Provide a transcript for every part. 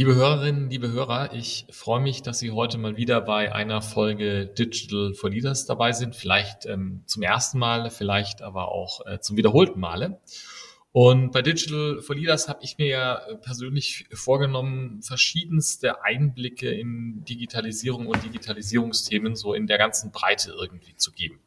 Liebe Hörerinnen, liebe Hörer, ich freue mich, dass Sie heute mal wieder bei einer Folge Digital for Leaders dabei sind. Vielleicht ähm, zum ersten Mal, vielleicht aber auch äh, zum wiederholten Male. Und bei Digital for Leaders habe ich mir ja persönlich vorgenommen, verschiedenste Einblicke in Digitalisierung und Digitalisierungsthemen so in der ganzen Breite irgendwie zu geben.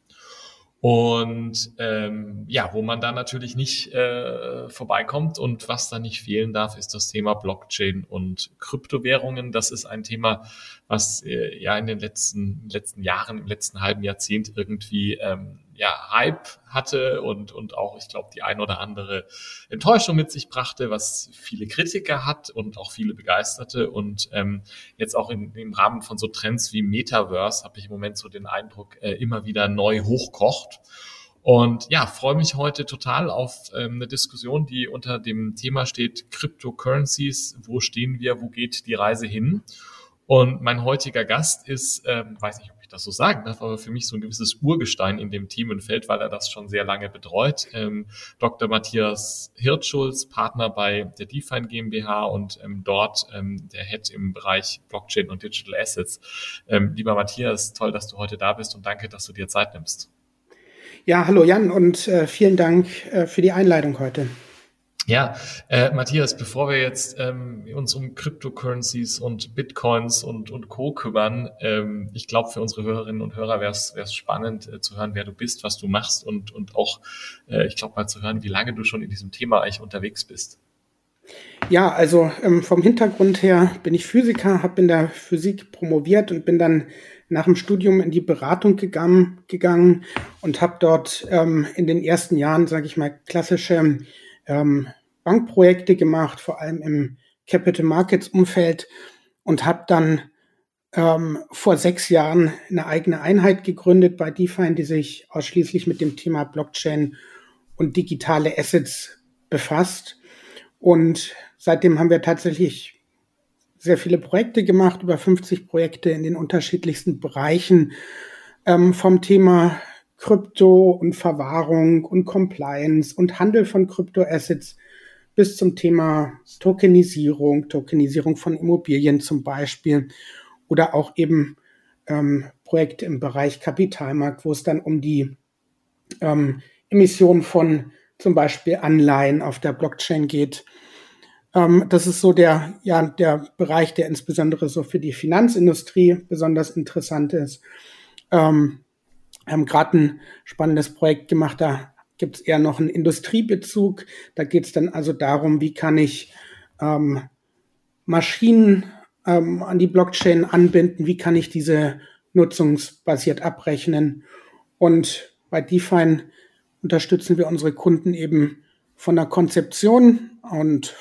Und ähm, ja, wo man da natürlich nicht äh, vorbeikommt und was da nicht fehlen darf, ist das Thema Blockchain und Kryptowährungen. Das ist ein Thema, was äh, ja in den letzten letzten Jahren, im letzten halben Jahrzehnt irgendwie ähm, ja, Hype hatte und, und auch, ich glaube, die ein oder andere Enttäuschung mit sich brachte, was viele Kritiker hat und auch viele Begeisterte. Und ähm, jetzt auch in, im Rahmen von so Trends wie Metaverse habe ich im Moment so den Eindruck, äh, immer wieder neu hochkocht. Und ja, freue mich heute total auf ähm, eine Diskussion, die unter dem Thema steht Cryptocurrencies. Wo stehen wir? Wo geht die Reise hin? Und mein heutiger Gast ist, ähm, weiß nicht, ob das so sagen darf, aber für mich so ein gewisses Urgestein in dem Themenfeld, weil er das schon sehr lange betreut. Ähm, Dr. Matthias Hirtschulz, Partner bei der Define GmbH und ähm, dort ähm, der Head im Bereich Blockchain und Digital Assets. Ähm, lieber Matthias, toll, dass du heute da bist und danke, dass du dir Zeit nimmst. Ja, hallo Jan und äh, vielen Dank äh, für die Einleitung heute. Ja, äh, Matthias, bevor wir jetzt ähm, uns um Cryptocurrencies und Bitcoins und, und Co. kümmern, ähm, ich glaube, für unsere Hörerinnen und Hörer wäre es spannend äh, zu hören, wer du bist, was du machst und, und auch, äh, ich glaube, mal zu hören, wie lange du schon in diesem Thema eigentlich unterwegs bist. Ja, also ähm, vom Hintergrund her bin ich Physiker, habe in der Physik promoviert und bin dann nach dem Studium in die Beratung gegangen, gegangen und habe dort ähm, in den ersten Jahren, sage ich mal, klassische ähm, Bankprojekte gemacht, vor allem im Capital Markets Umfeld und habe dann ähm, vor sechs Jahren eine eigene Einheit gegründet bei DeFi, die sich ausschließlich mit dem Thema Blockchain und digitale Assets befasst. Und seitdem haben wir tatsächlich sehr viele Projekte gemacht, über 50 Projekte in den unterschiedlichsten Bereichen ähm, vom Thema Krypto und Verwahrung und Compliance und Handel von Kryptoassets bis zum Thema Tokenisierung, Tokenisierung von Immobilien zum Beispiel oder auch eben ähm, Projekte im Bereich Kapitalmarkt, wo es dann um die ähm, Emission von zum Beispiel Anleihen auf der Blockchain geht. Ähm, das ist so der, ja, der Bereich, der insbesondere so für die Finanzindustrie besonders interessant ist. Ähm, wir haben gerade ein spannendes Projekt gemacht, da gibt es eher noch einen Industriebezug. Da geht es dann also darum, wie kann ich ähm, Maschinen ähm, an die Blockchain anbinden, wie kann ich diese nutzungsbasiert abrechnen. Und bei Define unterstützen wir unsere Kunden eben von der Konzeption und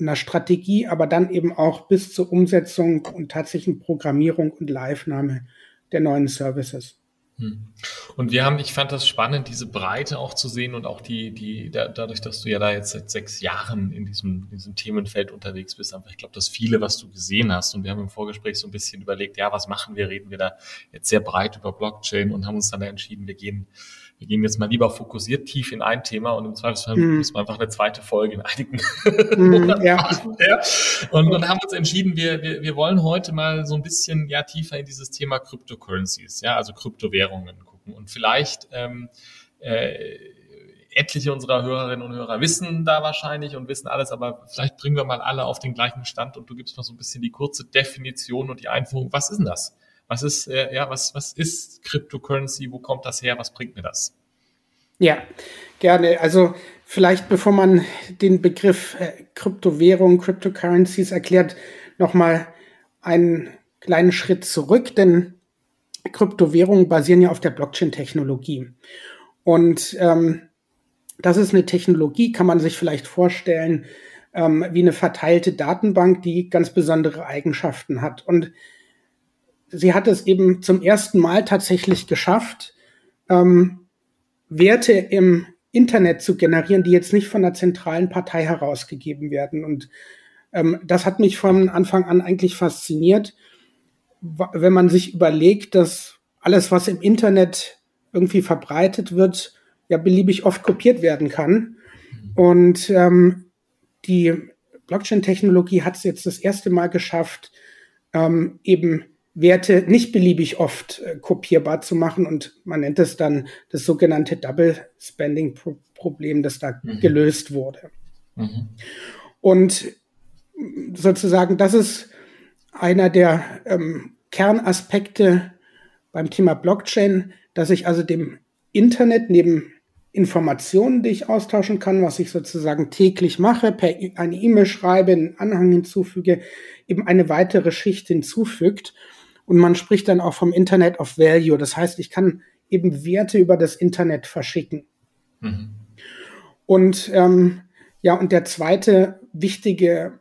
einer Strategie, aber dann eben auch bis zur Umsetzung und tatsächlichen Programmierung und Live-Nahme der neuen Services. Hm. Und wir haben, ich fand das spannend, diese Breite auch zu sehen und auch die, die, da, dadurch, dass du ja da jetzt seit sechs Jahren in diesem, diesem Themenfeld unterwegs bist, einfach, ich glaube, das viele, was du gesehen hast. Und wir haben im Vorgespräch so ein bisschen überlegt, ja, was machen wir? Reden wir da jetzt sehr breit über Blockchain und haben uns dann entschieden, wir gehen wir gehen jetzt mal lieber fokussiert tief in ein Thema und im Zweifelsfall mm. müssen wir einfach eine zweite Folge in einigen mm, ja. machen. Ja. Und dann haben wir uns entschieden, wir, wir, wir wollen heute mal so ein bisschen ja tiefer in dieses Thema Cryptocurrencies, ja, also Kryptowährungen gucken. Und vielleicht ähm, äh, etliche unserer Hörerinnen und Hörer wissen da wahrscheinlich und wissen alles, aber vielleicht bringen wir mal alle auf den gleichen Stand und du gibst mal so ein bisschen die kurze Definition und die Einführung. Was ist denn das? Was ist, äh, ja, was, was ist Cryptocurrency? Wo kommt das her? Was bringt mir das? Ja, gerne. Also vielleicht, bevor man den Begriff äh, Kryptowährung, Cryptocurrencies erklärt, nochmal einen kleinen Schritt zurück, denn Kryptowährungen basieren ja auf der Blockchain-Technologie. Und ähm, das ist eine Technologie, kann man sich vielleicht vorstellen, ähm, wie eine verteilte Datenbank, die ganz besondere Eigenschaften hat. Und sie hat es eben zum ersten Mal tatsächlich geschafft, ähm, Werte im Internet zu generieren, die jetzt nicht von einer zentralen Partei herausgegeben werden. Und ähm, das hat mich von Anfang an eigentlich fasziniert, wenn man sich überlegt, dass alles, was im Internet irgendwie verbreitet wird, ja beliebig oft kopiert werden kann. Und ähm, die Blockchain-Technologie hat es jetzt das erste Mal geschafft, ähm, eben Werte nicht beliebig oft äh, kopierbar zu machen und man nennt es dann das sogenannte Double Spending Problem, das da mhm. gelöst wurde. Mhm. Und sozusagen, das ist einer der ähm, Kernaspekte beim Thema Blockchain, dass ich also dem Internet neben Informationen, die ich austauschen kann, was ich sozusagen täglich mache, per eine E-Mail schreibe, einen Anhang hinzufüge, eben eine weitere Schicht hinzufügt. Und man spricht dann auch vom Internet of Value. Das heißt, ich kann eben Werte über das Internet verschicken. Mhm. Und ähm, ja, und der zweite wichtige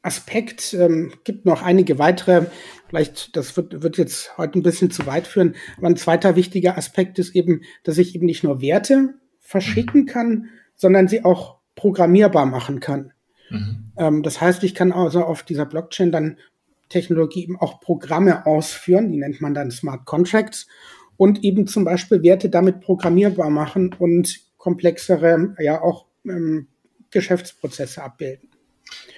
Aspekt, ähm, gibt noch einige weitere, vielleicht, das wird, wird jetzt heute ein bisschen zu weit führen, aber ein zweiter wichtiger Aspekt ist eben, dass ich eben nicht nur Werte verschicken mhm. kann, sondern sie auch programmierbar machen kann. Mhm. Ähm, das heißt, ich kann also auf dieser Blockchain dann Technologie eben auch Programme ausführen, die nennt man dann Smart Contracts und eben zum Beispiel Werte damit programmierbar machen und komplexere, ja auch ähm, Geschäftsprozesse abbilden.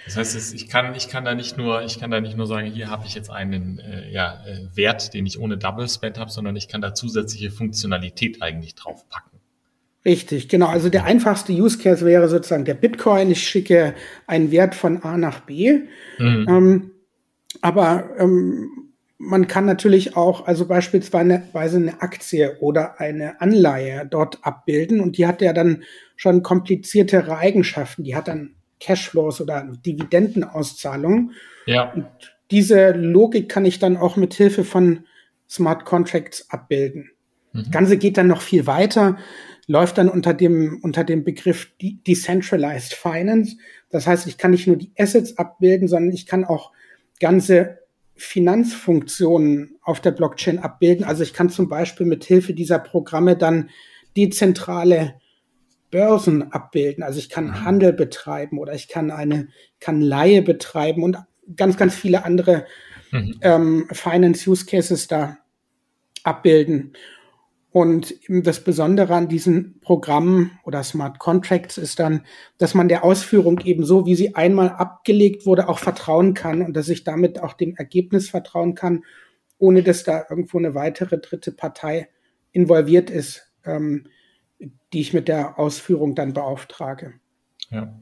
Das heißt, ich kann, ich kann da nicht nur, ich kann da nicht nur sagen, hier habe ich jetzt einen äh, ja, äh, Wert, den ich ohne Double Spend habe, sondern ich kann da zusätzliche Funktionalität eigentlich draufpacken. Richtig, genau. Also der einfachste Use Case wäre sozusagen der Bitcoin. Ich schicke einen Wert von A nach B. Mhm. Ähm, aber ähm, man kann natürlich auch, also beispielsweise eine Aktie oder eine Anleihe dort abbilden und die hat ja dann schon kompliziertere Eigenschaften. Die hat dann Cashflows oder Dividendenauszahlungen. Ja. Und diese Logik kann ich dann auch mit Hilfe von Smart Contracts abbilden. Mhm. Das Ganze geht dann noch viel weiter, läuft dann unter dem, unter dem Begriff Decentralized Finance. Das heißt, ich kann nicht nur die Assets abbilden, sondern ich kann auch ganze Finanzfunktionen auf der Blockchain abbilden. Also ich kann zum Beispiel mit Hilfe dieser Programme dann dezentrale Börsen abbilden. Also ich kann mhm. Handel betreiben oder ich kann eine kann Leihe betreiben und ganz, ganz viele andere mhm. ähm, Finance Use Cases da abbilden. Und das Besondere an diesen Programmen oder Smart Contracts ist dann, dass man der Ausführung eben so, wie sie einmal abgelegt wurde, auch vertrauen kann und dass ich damit auch dem Ergebnis vertrauen kann, ohne dass da irgendwo eine weitere dritte Partei involviert ist. Ähm, die ich mit der Ausführung dann beauftrage. Ja.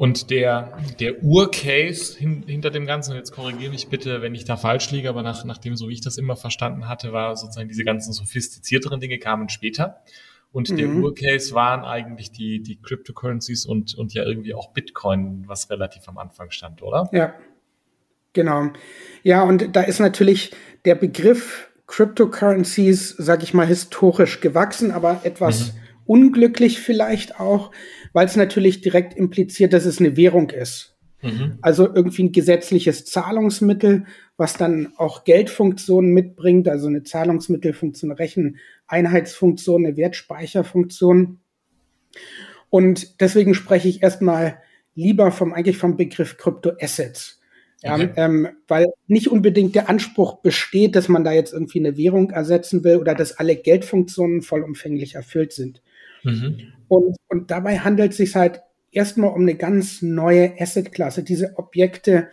Und der, der Urcase hin, hinter dem Ganzen, jetzt korrigiere mich bitte, wenn ich da falsch liege, aber nach, nachdem, so wie ich das immer verstanden hatte, war sozusagen diese ganzen sophistizierteren Dinge kamen später. Und mhm. der Urcase waren eigentlich die, die Cryptocurrencies und, und ja irgendwie auch Bitcoin, was relativ am Anfang stand, oder? Ja, genau. Ja, und da ist natürlich der Begriff Cryptocurrencies, sag ich mal, historisch gewachsen, aber etwas mhm unglücklich vielleicht auch, weil es natürlich direkt impliziert, dass es eine Währung ist. Mhm. Also irgendwie ein gesetzliches Zahlungsmittel, was dann auch Geldfunktionen mitbringt, also eine Zahlungsmittelfunktion, eine Recheneinheitsfunktion, eine Wertspeicherfunktion. Und deswegen spreche ich erstmal lieber vom eigentlich vom Begriff Kryptoassets. Okay. ähm, weil nicht unbedingt der Anspruch besteht, dass man da jetzt irgendwie eine Währung ersetzen will oder dass alle Geldfunktionen vollumfänglich erfüllt sind. Mhm. Und, und dabei handelt es sich halt erstmal um eine ganz neue Assetklasse. Diese Objekte,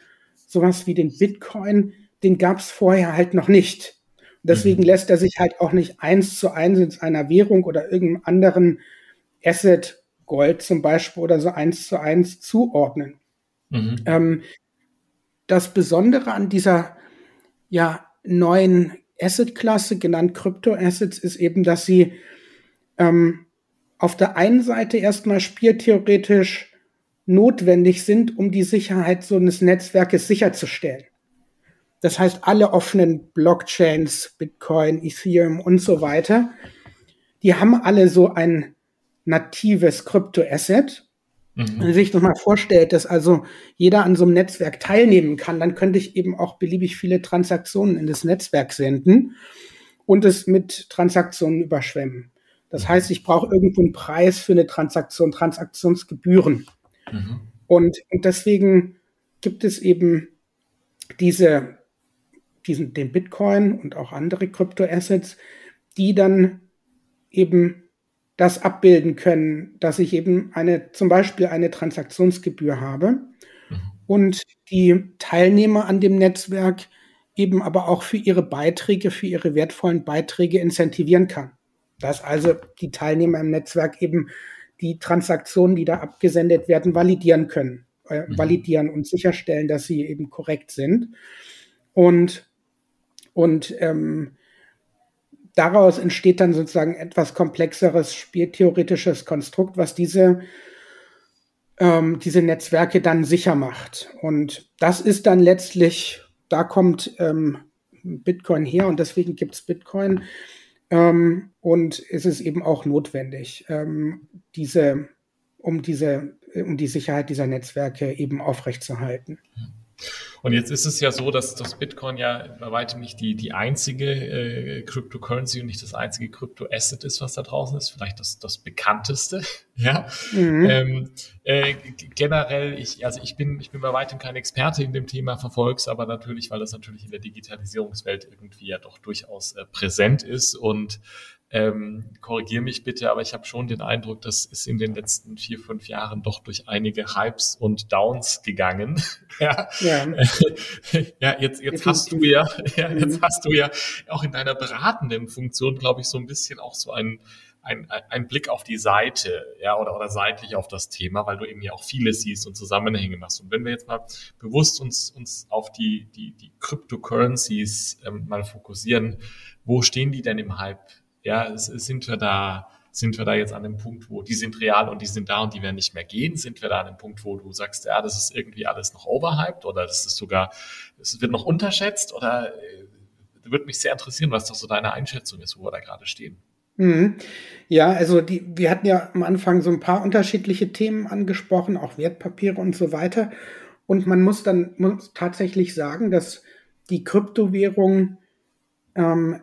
sowas wie den Bitcoin, den gab es vorher halt noch nicht. Und deswegen mhm. lässt er sich halt auch nicht eins zu eins in einer Währung oder irgendeinem anderen Asset, Gold zum Beispiel oder so eins zu eins zuordnen. Mhm. Ähm, das Besondere an dieser ja, neuen Asset-Klasse, genannt Kryptoassets, ist eben, dass sie ähm, auf der einen Seite erstmal spieltheoretisch notwendig sind, um die Sicherheit so eines Netzwerkes sicherzustellen. Das heißt, alle offenen Blockchains, Bitcoin, Ethereum und so weiter, die haben alle so ein natives Kryptoasset. Mhm. Wenn man sich das mal vorstellt, dass also jeder an so einem Netzwerk teilnehmen kann, dann könnte ich eben auch beliebig viele Transaktionen in das Netzwerk senden und es mit Transaktionen überschwemmen. Das heißt, ich brauche irgendwo einen Preis für eine Transaktion, Transaktionsgebühren. Mhm. Und, und deswegen gibt es eben diese, diesen, den Bitcoin und auch andere Kryptoassets, die dann eben das abbilden können, dass ich eben eine, zum Beispiel eine Transaktionsgebühr habe mhm. und die Teilnehmer an dem Netzwerk eben aber auch für ihre Beiträge, für ihre wertvollen Beiträge incentivieren kann. Dass also die Teilnehmer im Netzwerk eben die Transaktionen, die da abgesendet werden, validieren können, äh, mhm. validieren und sicherstellen, dass sie eben korrekt sind. Und, und ähm, daraus entsteht dann sozusagen etwas komplexeres spieltheoretisches Konstrukt, was diese, ähm, diese Netzwerke dann sicher macht. Und das ist dann letztlich, da kommt ähm, Bitcoin her und deswegen gibt es Bitcoin. Ähm, und es ist eben auch notwendig, ähm, diese, um diese, um die Sicherheit dieser Netzwerke eben aufrechtzuerhalten. Und jetzt ist es ja so, dass das Bitcoin ja bei weitem nicht die, die einzige äh, Cryptocurrency und nicht das einzige Crypto-Asset ist, was da draußen ist. Vielleicht das, das bekannteste. ja. Mhm. Ähm, äh, generell, ich, also ich bin, ich bin bei weitem kein Experte in dem Thema, verfolgs aber natürlich, weil das natürlich in der Digitalisierungswelt irgendwie ja doch durchaus äh, präsent ist und ähm, Korrigiere mich bitte, aber ich habe schon den Eindruck, das ist in den letzten vier, fünf Jahren doch durch einige Hypes und Downs gegangen. ja, ja. ja jetzt, jetzt hast du ja, ja, jetzt mhm. hast du ja auch in deiner beratenden Funktion, glaube ich, so ein bisschen auch so ein ein, ein Blick auf die Seite, ja, oder, oder seitlich auf das Thema, weil du eben ja auch vieles siehst und Zusammenhänge machst. Und wenn wir jetzt mal bewusst uns, uns auf die, die, die Cryptocurrencies ähm, mal fokussieren, wo stehen die denn im Hype ja, sind wir da, sind wir da jetzt an dem Punkt, wo die sind real und die sind da und die werden nicht mehr gehen? Sind wir da an dem Punkt, wo du sagst, ja, das ist irgendwie alles noch overhyped oder das ist sogar, es wird noch unterschätzt oder äh, würde mich sehr interessieren, was das so deine Einschätzung ist, wo wir da gerade stehen. Mhm. Ja, also die, wir hatten ja am Anfang so ein paar unterschiedliche Themen angesprochen, auch Wertpapiere und so weiter. Und man muss dann muss tatsächlich sagen, dass die Kryptowährungen ähm,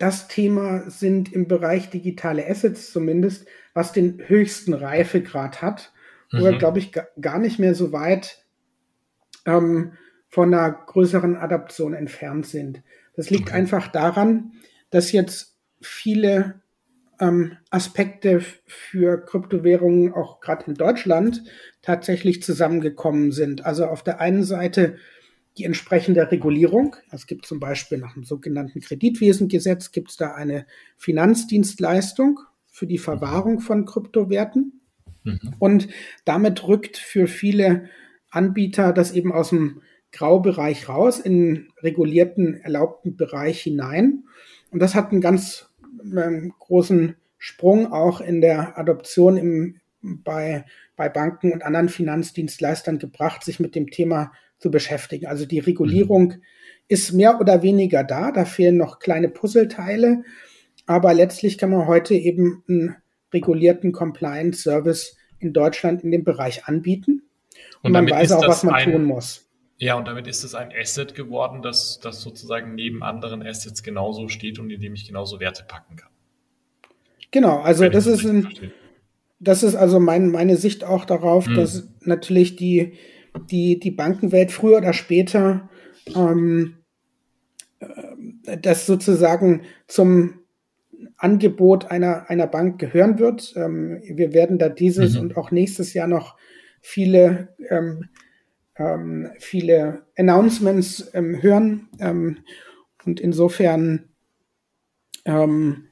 das Thema sind im Bereich digitale Assets zumindest, was den höchsten Reifegrad hat, mhm. wo wir, glaube ich, gar nicht mehr so weit ähm, von einer größeren Adaption entfernt sind. Das liegt okay. einfach daran, dass jetzt viele ähm, Aspekte für Kryptowährungen auch gerade in Deutschland tatsächlich zusammengekommen sind. Also auf der einen Seite die entsprechende Regulierung. Es gibt zum Beispiel nach dem sogenannten Kreditwesengesetz gibt es da eine Finanzdienstleistung für die Verwahrung von Kryptowerten. Mhm. Und damit rückt für viele Anbieter das eben aus dem Graubereich raus in regulierten, erlaubten Bereich hinein. Und das hat einen ganz äh, großen Sprung auch in der Adoption im, bei, bei Banken und anderen Finanzdienstleistern gebracht, sich mit dem Thema zu beschäftigen. Also die Regulierung mhm. ist mehr oder weniger da, da fehlen noch kleine Puzzleteile, aber letztlich kann man heute eben einen regulierten Compliance Service in Deutschland in dem Bereich anbieten und, und man weiß auch, was man ein, tun muss. Ja, und damit ist es ein Asset geworden, das, das sozusagen neben anderen Assets genauso steht und in dem ich genauso Werte packen kann. Genau, also das ist ein, das ist also mein, meine Sicht auch darauf, hm. dass natürlich die die, die Bankenwelt früher oder später ähm, äh, das sozusagen zum Angebot einer, einer Bank gehören wird. Ähm, wir werden da dieses mhm. und auch nächstes Jahr noch viele, ähm, ähm, viele Announcements ähm, hören. Ähm, und insofern, ähm,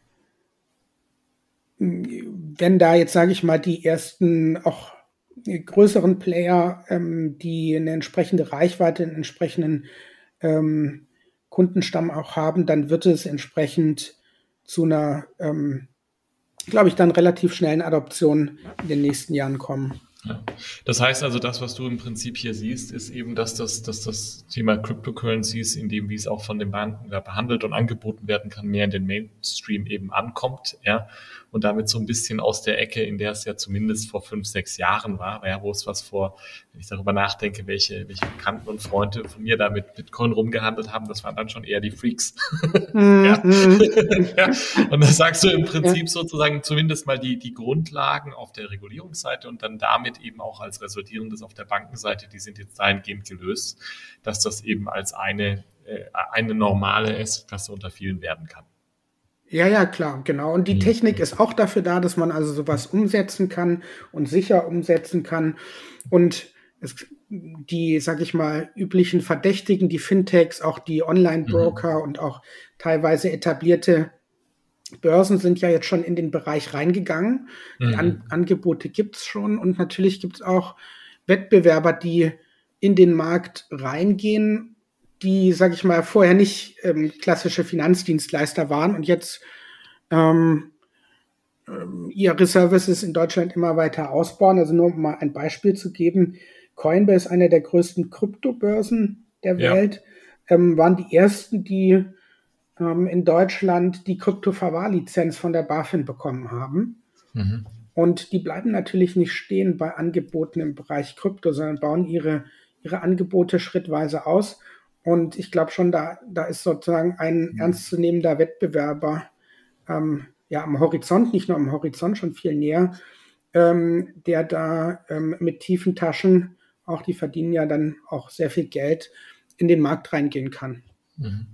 wenn da jetzt, sage ich mal, die ersten auch größeren Player, ähm, die eine entsprechende Reichweite, einen entsprechenden ähm, Kundenstamm auch haben, dann wird es entsprechend zu einer, ähm, glaube ich, dann relativ schnellen Adoption in den nächsten Jahren kommen. Ja. Das heißt also, das, was du im Prinzip hier siehst, ist eben, dass das, dass das Thema Cryptocurrencies, in dem, wie es auch von den Banken behandelt und angeboten werden kann, mehr in den Mainstream eben ankommt, ja, und damit so ein bisschen aus der Ecke, in der es ja zumindest vor fünf, sechs Jahren war, ja, wo es was vor, wenn ich darüber nachdenke, welche, welche Bekannten und Freunde von mir da mit Bitcoin rumgehandelt haben, das waren dann schon eher die Freaks. Mhm. ja. ja. Und da sagst du im Prinzip sozusagen zumindest mal die, die Grundlagen auf der Regulierungsseite und dann damit eben auch als resultierendes auf der Bankenseite, die sind jetzt dahingehend gelöst, dass das eben als eine, äh, eine normale S-Klasse unter vielen werden kann. Ja, ja, klar, genau. Und die mhm. Technik ist auch dafür da, dass man also sowas umsetzen kann und sicher umsetzen kann. Und es, die, sag ich mal, üblichen Verdächtigen, die Fintechs, auch die Online-Broker mhm. und auch teilweise etablierte Börsen sind ja jetzt schon in den Bereich reingegangen. Mhm. Die An Angebote gibt's schon und natürlich gibt's auch Wettbewerber, die in den Markt reingehen die, sage ich mal, vorher nicht ähm, klassische Finanzdienstleister waren und jetzt ähm, ähm, ihre Services in Deutschland immer weiter ausbauen. Also nur um mal ein Beispiel zu geben, Coinbase, ist eine der größten Kryptobörsen der Welt, ja. ähm, waren die ersten, die ähm, in Deutschland die Kryptoverwahrlizenz von der BaFin bekommen haben. Mhm. Und die bleiben natürlich nicht stehen bei Angeboten im Bereich Krypto, sondern bauen ihre, ihre Angebote schrittweise aus. Und ich glaube schon, da, da ist sozusagen ein mhm. ernstzunehmender Wettbewerber ähm, ja am Horizont, nicht nur am Horizont, schon viel näher, ähm, der da ähm, mit tiefen Taschen, auch die verdienen ja dann auch sehr viel Geld, in den Markt reingehen kann. Mhm.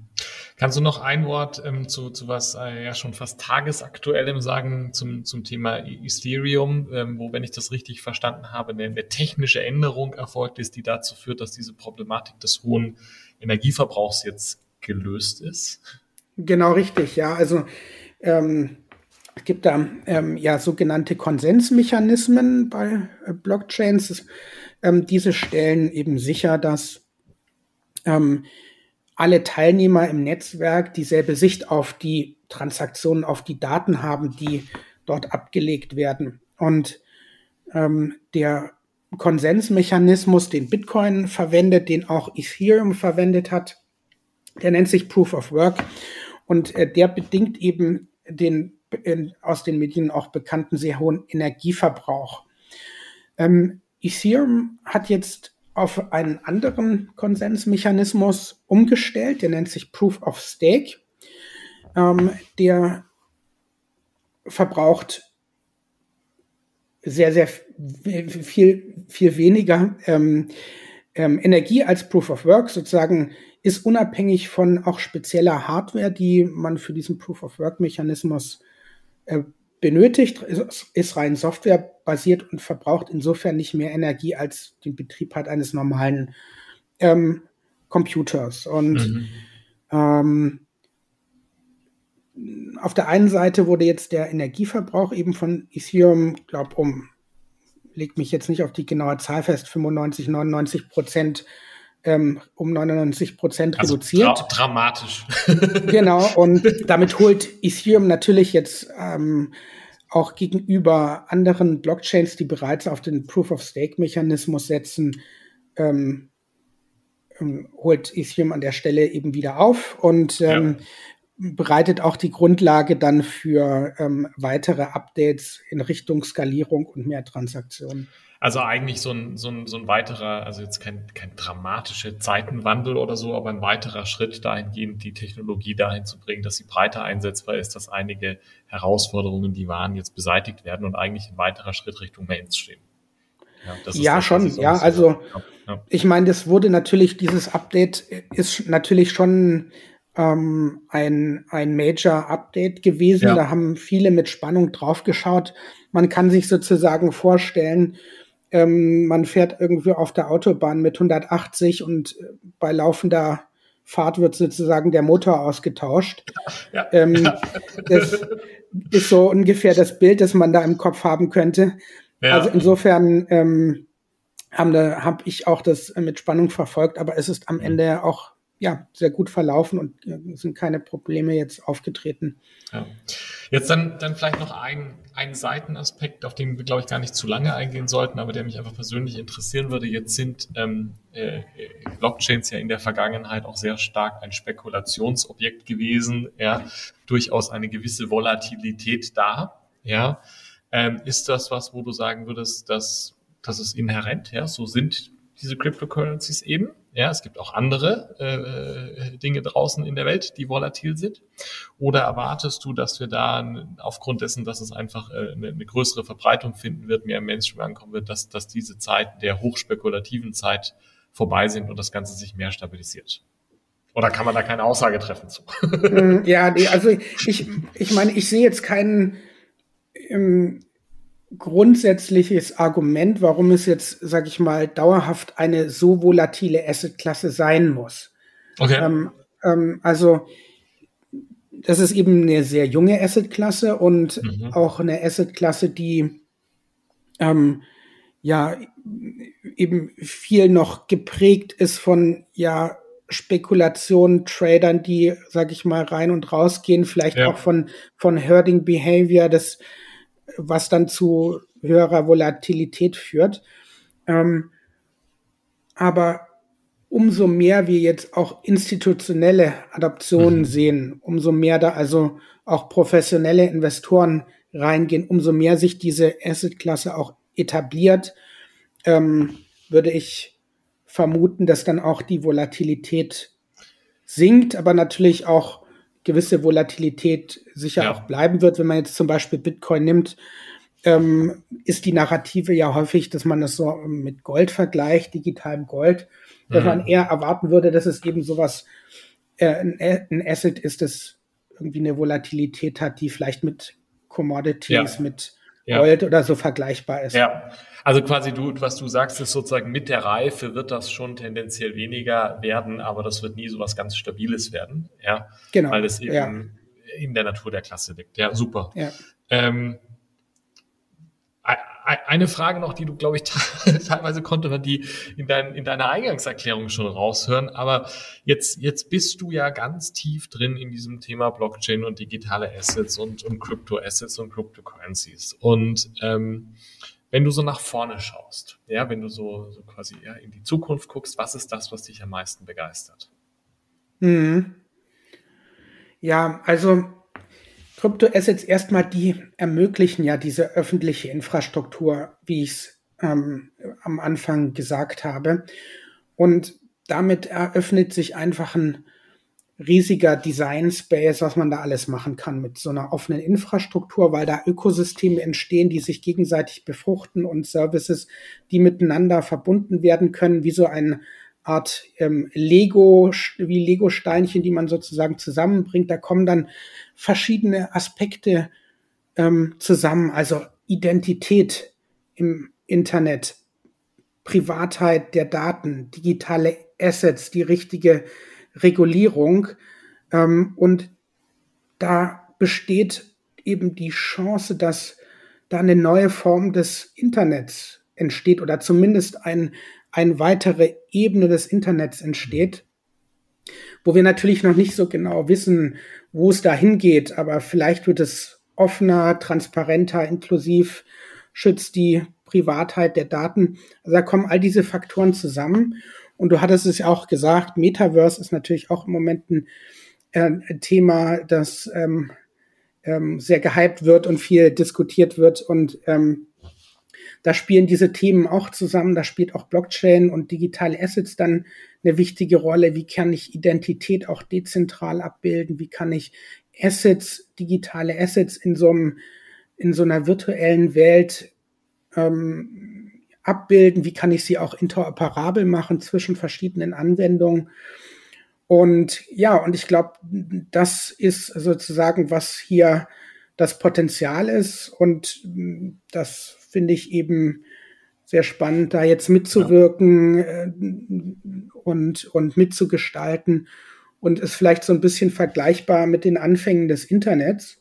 Kannst du noch ein Wort ähm, zu, zu was äh, ja schon fast tagesaktuellem sagen zum, zum Thema Ethereum, ähm, wo, wenn ich das richtig verstanden habe, eine, eine technische Änderung erfolgt ist, die dazu führt, dass diese Problematik des hohen Energieverbrauchs jetzt gelöst ist? Genau richtig, ja. Also ähm, es gibt da ähm, ja sogenannte Konsensmechanismen bei äh, Blockchains. Ähm, diese stellen eben sicher, dass ähm, alle Teilnehmer im Netzwerk dieselbe Sicht auf die Transaktionen, auf die Daten haben, die dort abgelegt werden. Und ähm, der Konsensmechanismus, den Bitcoin verwendet, den auch Ethereum verwendet hat, der nennt sich Proof of Work und äh, der bedingt eben den in, aus den Medien auch bekannten sehr hohen Energieverbrauch. Ähm, Ethereum hat jetzt auf einen anderen Konsensmechanismus umgestellt, der nennt sich Proof of Stake. Ähm, der verbraucht sehr, sehr viel, viel weniger ähm, ähm, Energie als Proof of Work sozusagen ist unabhängig von auch spezieller Hardware, die man für diesen Proof of Work Mechanismus äh, benötigt, ist, ist rein softwarebasiert und verbraucht insofern nicht mehr Energie als den Betrieb hat eines normalen ähm, Computers. Und mhm. ähm, auf der einen Seite wurde jetzt der Energieverbrauch eben von Ethereum, glaube um, legt mich jetzt nicht auf die genaue Zahl fest, 95, 99 Prozent ähm, um 99 Prozent also reduziert. Dra dramatisch. genau, und damit holt Ethereum natürlich jetzt ähm, auch gegenüber anderen Blockchains, die bereits auf den Proof-of-Stake-Mechanismus setzen, ähm, ähm, holt Ethereum an der Stelle eben wieder auf und ähm, ja. bereitet auch die Grundlage dann für ähm, weitere Updates in Richtung Skalierung und mehr Transaktionen. Also eigentlich so ein, so ein, so ein weiterer, also jetzt kein, kein dramatischer Zeitenwandel oder so, aber ein weiterer Schritt dahingehend, die Technologie dahin zu bringen, dass sie breiter einsetzbar ist, dass einige Herausforderungen, die waren, jetzt beseitigt werden und eigentlich ein weiterer Schritt Richtung Mainstream. Ja, ja das, schon, ja, also ja. ich meine, das wurde natürlich, dieses Update ist natürlich schon ähm, ein, ein Major-Update gewesen. Ja. Da haben viele mit Spannung draufgeschaut. Man kann sich sozusagen vorstellen, ähm, man fährt irgendwie auf der Autobahn mit 180 und äh, bei laufender Fahrt wird sozusagen der Motor ausgetauscht. Ja. Ähm, das ist so ungefähr das Bild, das man da im Kopf haben könnte. Ja. Also insofern ähm, habe hab ich auch das mit Spannung verfolgt, aber es ist am mhm. Ende auch ja, sehr gut verlaufen und sind keine Probleme jetzt aufgetreten. Ja. Jetzt dann, dann vielleicht noch ein, ein Seitenaspekt, auf den wir, glaube ich, gar nicht zu lange eingehen sollten, aber der mich einfach persönlich interessieren würde. Jetzt sind ähm, äh, Blockchains ja in der Vergangenheit auch sehr stark ein Spekulationsobjekt gewesen, ja, durchaus eine gewisse Volatilität da. ja, ähm, ist das was, wo du sagen würdest, dass das ist inhärent, ja, so sind diese Cryptocurrencies eben. Ja, es gibt auch andere äh, Dinge draußen in der Welt, die volatil sind. Oder erwartest du, dass wir da aufgrund dessen, dass es einfach äh, eine, eine, größere Verbreitung finden wird, mehr Mainstream ankommen wird, dass, dass diese Zeiten der hochspekulativen Zeit vorbei sind und das Ganze sich mehr stabilisiert? Oder kann man da keine Aussage treffen zu? Mm, ja, also ich, ich meine, ich sehe jetzt keinen ähm, grundsätzliches Argument, warum es jetzt, sag ich mal, dauerhaft eine so volatile Assetklasse sein muss. Okay. Ähm, ähm, also das ist eben eine sehr junge Assetklasse und mhm. auch eine Assetklasse, die ähm, ja eben viel noch geprägt ist von ja Spekulationen, Tradern, die, sag ich mal, rein und rausgehen, vielleicht ja. auch von, von Herding Behavior, das was dann zu höherer Volatilität führt. Ähm, aber umso mehr wir jetzt auch institutionelle Adoptionen mhm. sehen, umso mehr da also auch professionelle Investoren reingehen, umso mehr sich diese Assetklasse auch etabliert, ähm, würde ich vermuten, dass dann auch die Volatilität sinkt, aber natürlich auch gewisse Volatilität sicher ja. auch bleiben wird. Wenn man jetzt zum Beispiel Bitcoin nimmt, ähm, ist die Narrative ja häufig, dass man das so mit Gold vergleicht, digitalem Gold, dass mhm. man eher erwarten würde, dass es eben sowas äh, ein, ein Asset ist, das irgendwie eine Volatilität hat, die vielleicht mit Commodities, ja. mit ja. Gold oder so vergleichbar ist. Ja, also quasi du, was du sagst, ist sozusagen mit der Reife wird das schon tendenziell weniger werden, aber das wird nie so was ganz Stabiles werden. Ja, genau. Weil es eben ja. in der Natur der Klasse liegt. Ja, super. Ja. Ähm, eine Frage noch, die du, glaube ich, teilweise konnte man die in, dein, in deiner Eingangserklärung schon raushören. Aber jetzt, jetzt bist du ja ganz tief drin in diesem Thema Blockchain und digitale Assets und, und Crypto-Assets und Cryptocurrencies. Und ähm, wenn du so nach vorne schaust, ja, wenn du so, so quasi ja, in die Zukunft guckst, was ist das, was dich am meisten begeistert? Mhm. Ja, also Kryptoassets erstmal, die ermöglichen ja diese öffentliche Infrastruktur, wie ich es ähm, am Anfang gesagt habe. Und damit eröffnet sich einfach ein riesiger Design Space, was man da alles machen kann mit so einer offenen Infrastruktur, weil da Ökosysteme entstehen, die sich gegenseitig befruchten und Services, die miteinander verbunden werden können, wie so ein Art ähm, Lego, wie Lego-Steinchen, die man sozusagen zusammenbringt. Da kommen dann verschiedene Aspekte ähm, zusammen, also Identität im Internet, Privatheit der Daten, digitale Assets, die richtige Regulierung. Ähm, und da besteht eben die Chance, dass da eine neue Form des Internets entsteht oder zumindest ein, eine weitere Ebene des Internets entsteht, wo wir natürlich noch nicht so genau wissen, wo es da hingeht, aber vielleicht wird es offener, transparenter, inklusiv, schützt die Privatheit der Daten. Also da kommen all diese Faktoren zusammen. Und du hattest es ja auch gesagt, Metaverse ist natürlich auch im Moment ein äh, Thema, das ähm, ähm, sehr gehypt wird und viel diskutiert wird. Und ähm, da spielen diese Themen auch zusammen. Da spielt auch Blockchain und digitale Assets dann eine wichtige Rolle. Wie kann ich Identität auch dezentral abbilden? Wie kann ich Assets, digitale Assets in so einem, in so einer virtuellen Welt ähm, abbilden? Wie kann ich sie auch interoperabel machen zwischen verschiedenen Anwendungen? Und ja, und ich glaube, das ist sozusagen, was hier das Potenzial ist. Und das finde ich eben sehr spannend, da jetzt mitzuwirken ja. Äh, und, und mitzugestalten und ist vielleicht so ein bisschen vergleichbar mit den Anfängen des Internets.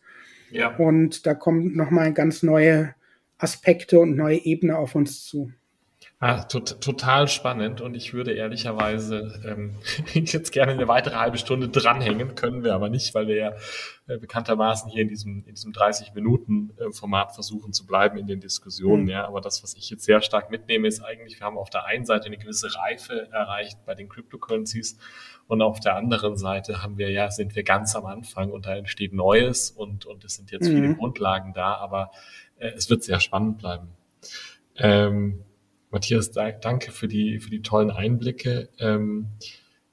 Ja. Und da kommen nochmal ganz neue Aspekte und neue Ebene auf uns zu. Ah, tot, total spannend und ich würde ehrlicherweise ähm, jetzt gerne eine weitere halbe Stunde dranhängen, können wir aber nicht, weil wir ja äh, bekanntermaßen hier in diesem, in diesem 30-Minuten-Format äh, versuchen zu bleiben in den Diskussionen. Mhm. Ja, aber das, was ich jetzt sehr stark mitnehme, ist eigentlich, wir haben auf der einen Seite eine gewisse Reife erreicht bei den Cryptocurrencies und auf der anderen Seite haben wir ja, sind wir ganz am Anfang und da entsteht Neues und, und es sind jetzt mhm. viele Grundlagen da, aber äh, es wird sehr spannend bleiben. Ähm, Matthias, danke für die, für die tollen Einblicke. Ähm,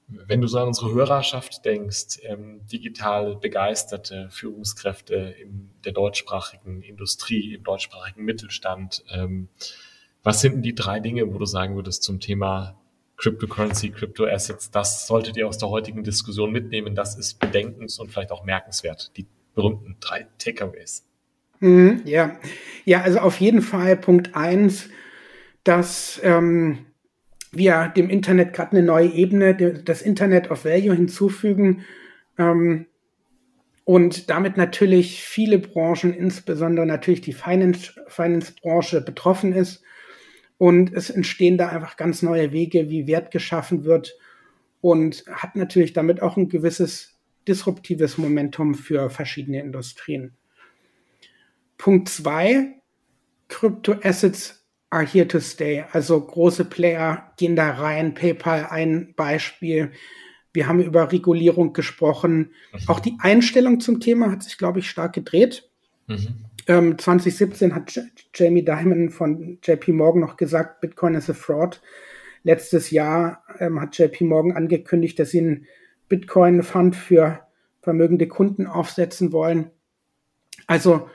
wenn du so an unsere Hörerschaft denkst, ähm, digital begeisterte Führungskräfte in der deutschsprachigen Industrie, im deutschsprachigen Mittelstand, ähm, was sind denn die drei Dinge, wo du sagen würdest zum Thema Cryptocurrency, Crypto-Assets, das solltet ihr aus der heutigen Diskussion mitnehmen, das ist bedenkens- und vielleicht auch merkenswert, die berühmten drei Takeaways. Mhm, ja. ja, also auf jeden Fall Punkt eins dass ähm, wir dem Internet gerade eine neue Ebene, das Internet of Value hinzufügen ähm, und damit natürlich viele Branchen, insbesondere natürlich die Finance-Branche Finance betroffen ist. Und es entstehen da einfach ganz neue Wege, wie Wert geschaffen wird und hat natürlich damit auch ein gewisses disruptives Momentum für verschiedene Industrien. Punkt zwei, Kryptoassets are here to stay. Also große Player gehen da rein. PayPal ein Beispiel. Wir haben über Regulierung gesprochen. Mhm. Auch die Einstellung zum Thema hat sich, glaube ich, stark gedreht. Mhm. Ähm, 2017 hat J Jamie Dimon von JP Morgan noch gesagt, Bitcoin is a fraud. Letztes Jahr ähm, hat JP Morgan angekündigt, dass sie einen Bitcoin-Fund für vermögende Kunden aufsetzen wollen. Also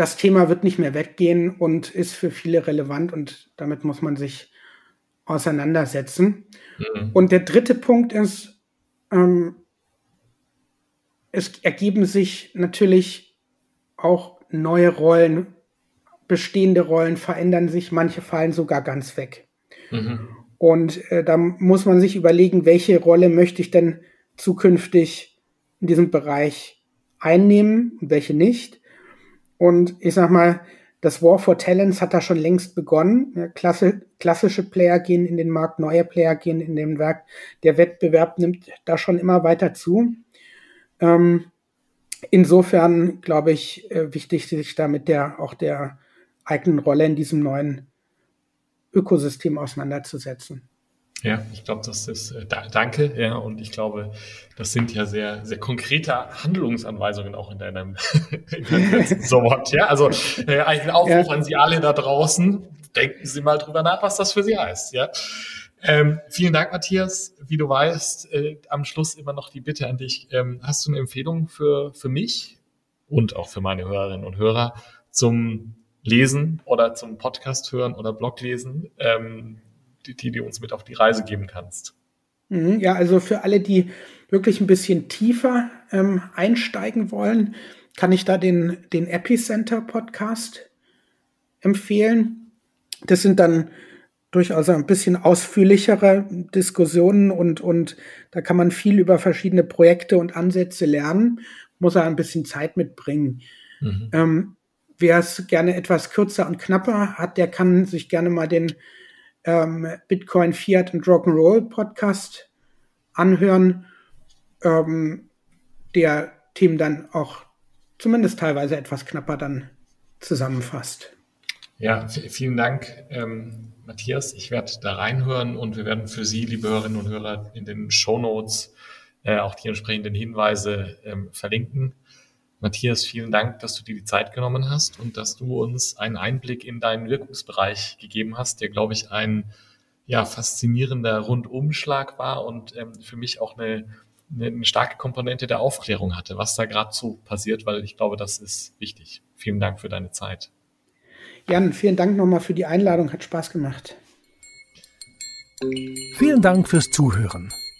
das Thema wird nicht mehr weggehen und ist für viele relevant und damit muss man sich auseinandersetzen. Mhm. Und der dritte Punkt ist, ähm, es ergeben sich natürlich auch neue Rollen, bestehende Rollen verändern sich, manche fallen sogar ganz weg. Mhm. Und äh, da muss man sich überlegen, welche Rolle möchte ich denn zukünftig in diesem Bereich einnehmen und welche nicht. Und ich sag mal, das War for Talents hat da schon längst begonnen. Ja, klasse, klassische Player gehen in den Markt, neue Player gehen in den Werk. Der Wettbewerb nimmt da schon immer weiter zu. Ähm, insofern glaube ich, äh, wichtig, sich da mit der, auch der eigenen Rolle in diesem neuen Ökosystem auseinanderzusetzen. Ja, ich glaube, das ist äh, da, danke, ja, und ich glaube, das sind ja sehr, sehr konkrete Handlungsanweisungen auch in deinem, in deinem Wort. Ja, also äh, ein Aufruf ja. an Sie alle da draußen. Denken Sie mal drüber nach, was das für Sie heißt. Ja. Ähm, vielen Dank, Matthias. Wie du weißt, äh, am Schluss immer noch die Bitte an dich. Ähm, hast du eine Empfehlung für, für mich und auch für meine Hörerinnen und Hörer zum Lesen oder zum Podcast hören oder Blog lesen? Ähm, die, die du uns mit auf die Reise geben kannst. Mhm, ja, also für alle, die wirklich ein bisschen tiefer ähm, einsteigen wollen, kann ich da den, den Epicenter Podcast empfehlen. Das sind dann durchaus ein bisschen ausführlichere Diskussionen und, und da kann man viel über verschiedene Projekte und Ansätze lernen, muss er ein bisschen Zeit mitbringen. Mhm. Ähm, Wer es gerne etwas kürzer und knapper hat, der kann sich gerne mal den ähm, Bitcoin, Fiat und Rock'n'Roll Podcast anhören, ähm, der Themen dann auch zumindest teilweise etwas knapper dann zusammenfasst. Ja, vielen Dank, ähm, Matthias. Ich werde da reinhören und wir werden für Sie, liebe Hörerinnen und Hörer, in den Show Notes äh, auch die entsprechenden Hinweise ähm, verlinken. Matthias, vielen Dank, dass du dir die Zeit genommen hast und dass du uns einen Einblick in deinen Wirkungsbereich gegeben hast, der, glaube ich, ein ja, faszinierender Rundumschlag war und ähm, für mich auch eine, eine, eine starke Komponente der Aufklärung hatte, was da gerade so passiert, weil ich glaube, das ist wichtig. Vielen Dank für deine Zeit. Jan, vielen Dank nochmal für die Einladung, hat Spaß gemacht. Vielen Dank fürs Zuhören.